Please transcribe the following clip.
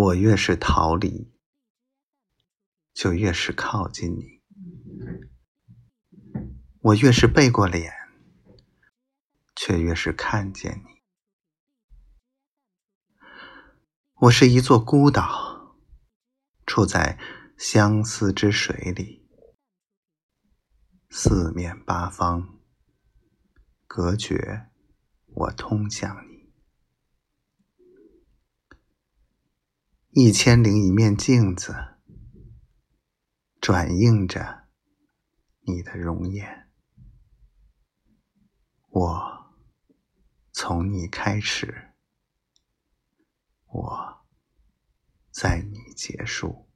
我越是逃离，就越是靠近你；我越是背过脸，却越是看见你。我是一座孤岛，处在相思之水里，四面八方隔绝我通向你。一千零一面镜子，转映着你的容颜。我从你开始，我在你结束。